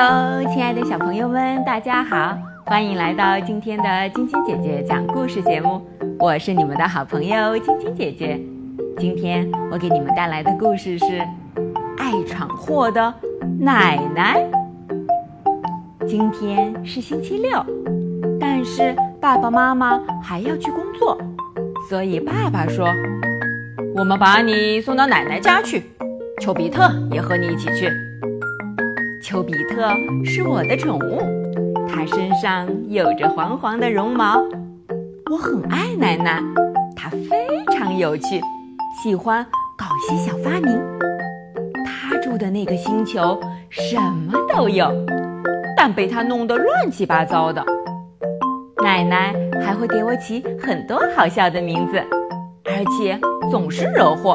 喽亲爱的小朋友们，大家好，欢迎来到今天的晶晶姐姐讲故事节目。我是你们的好朋友晶晶姐姐。今天我给你们带来的故事是《爱闯祸的奶奶》。今天是星期六，但是爸爸妈妈还要去工作，所以爸爸说：“我们把你送到奶奶家去，丘比特也和你一起去。”丘比特是我的宠物，它身上有着黄黄的绒毛。我很爱奶奶，她非常有趣，喜欢搞些小发明。她住的那个星球什么都有，但被她弄得乱七八糟的。奶奶还会给我起很多好笑的名字，而且总是惹祸，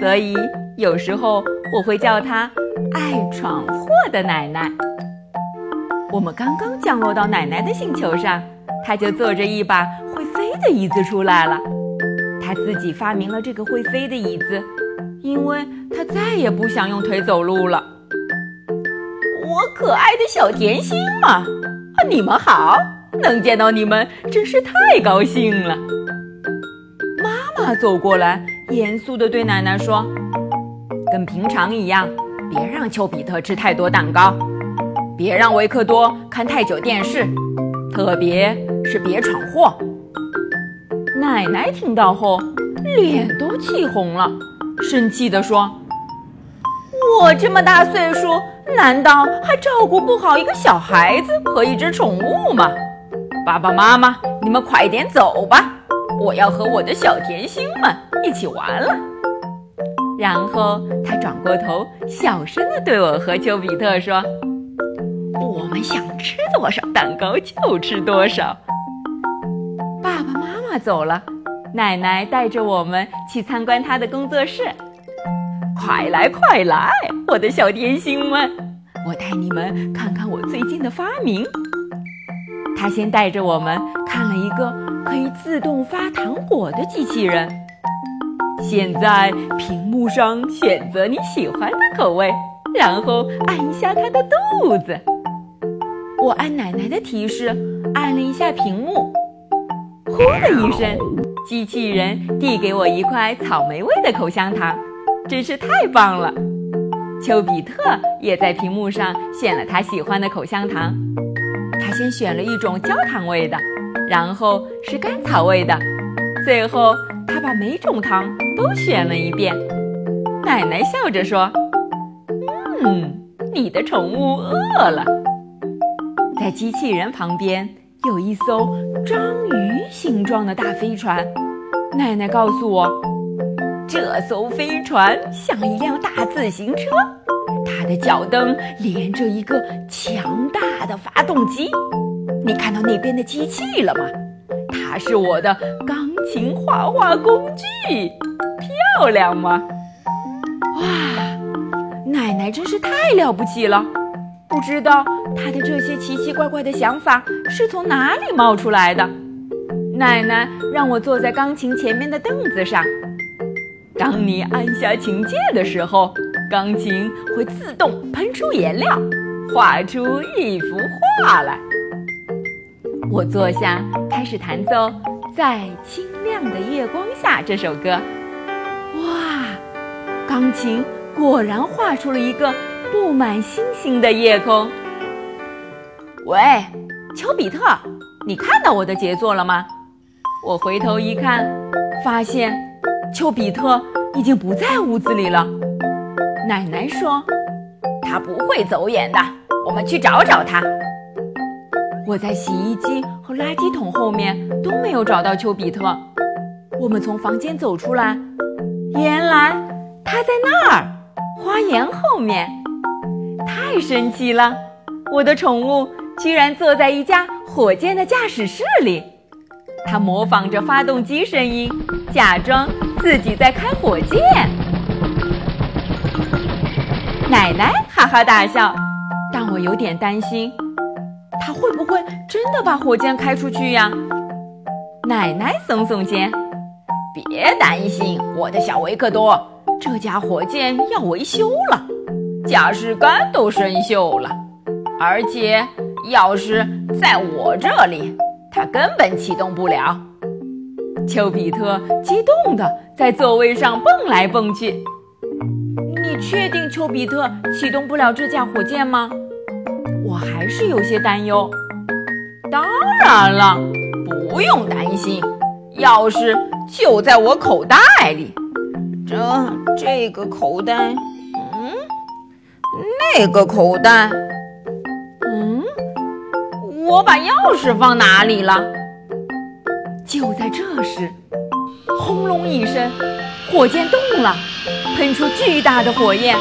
所以有时候我会叫它。爱闯祸的奶奶，我们刚刚降落到奶奶的星球上，她就坐着一把会飞的椅子出来了。她自己发明了这个会飞的椅子，因为她再也不想用腿走路了。我可爱的小甜心嘛，你们好，能见到你们真是太高兴了。妈妈走过来，严肃地对奶奶说：“跟平常一样。”别让丘比特吃太多蛋糕，别让维克多看太久电视，特别是别闯祸。奶奶听到后，脸都气红了，生气地说：“我这么大岁数，难道还照顾不好一个小孩子和一只宠物吗？爸爸妈妈，你们快点走吧，我要和我的小甜心们一起玩了。”然后他转过头，小声地对我和丘比特说：“我们想吃多少蛋糕就吃多少。”爸爸妈妈走了，奶奶带着我们去参观她的工作室。快来快来，我的小甜心们，我带你们看看我最近的发明。他先带着我们看了一个可以自动发糖果的机器人。现在屏幕上选择你喜欢的口味，然后按一下它的肚子。我按奶奶的提示按了一下屏幕，呼的一声，机器人递给我一块草莓味的口香糖，真是太棒了。丘比特也在屏幕上选了他喜欢的口香糖，他先选了一种焦糖味的，然后是甘草味的，最后。他把每种糖都选了一遍。奶奶笑着说：“嗯，你的宠物饿了。”在机器人旁边有一艘章鱼形状的大飞船。奶奶告诉我，这艘飞船像一辆大自行车，它的脚蹬连着一个强大的发动机。你看到那边的机器了吗？它是我的钢琴画画工具，漂亮吗？哇，奶奶真是太了不起了！不知道她的这些奇奇怪怪的想法是从哪里冒出来的。奶奶让我坐在钢琴前面的凳子上，当你按下琴键的时候，钢琴会自动喷出颜料，画出一幅画来。我坐下，开始弹奏《在清亮的月光下》这首歌。钢琴果然画出了一个布满星星的夜空。喂，丘比特，你看到我的杰作了吗？我回头一看，发现丘比特已经不在屋子里了。奶奶说：“他不会走远的，我们去找找他。”我在洗衣机和垃圾桶后面都没有找到丘比特。我们从房间走出来，原来他在那儿，花园后面。太神奇了！我的宠物居然坐在一架火箭的驾驶室里，它模仿着发动机声音，假装自己在开火箭。奶奶哈哈大笑，但我有点担心。他会不会真的把火箭开出去呀？奶奶耸耸肩，别担心，我的小维克多，这架火箭要维修了，驾驶杆都生锈了。而且钥匙在我这里，它根本启动不了。丘比特激动地在座位上蹦来蹦去。你确定丘比特启动不了这架火箭吗？我还是有些担忧。当然了，不用担心。钥匙就在我口袋里。这这个口袋，嗯，那个口袋，嗯，我把钥匙放哪里了？就在这时，轰隆一声，火箭动了，喷出巨大的火焰。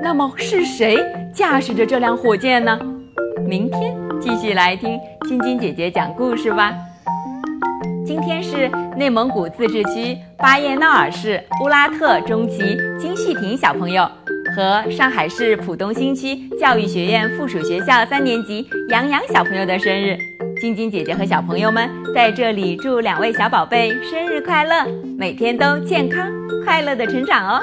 那么是谁驾驶着这辆火箭呢？明天继续来听晶晶姐姐讲故事吧。今天是内蒙古自治区巴彦淖尔市乌拉特中旗金旭婷小朋友和上海市浦东新区教育学院附属学校三年级杨洋小朋友的生日。晶晶姐姐和小朋友们在这里祝两位小宝贝生日快乐，每天都健康快乐的成长哦！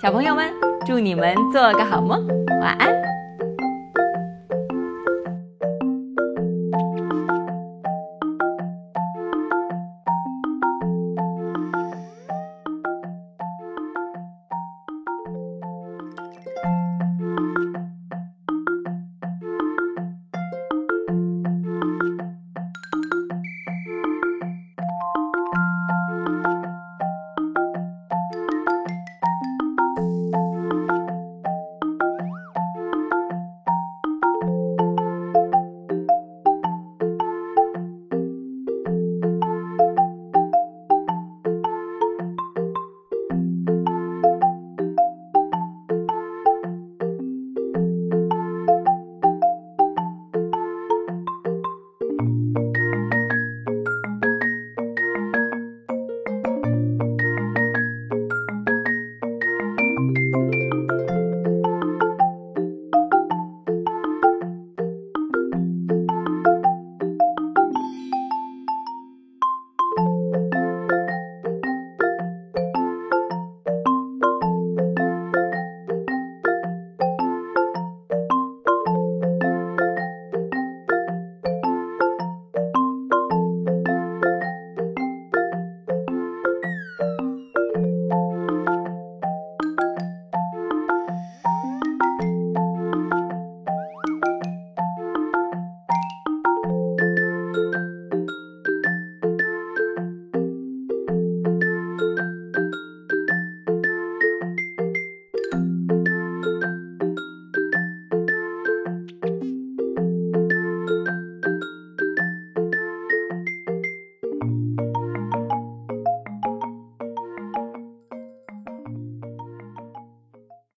小朋友们，祝你们做个好梦，晚安。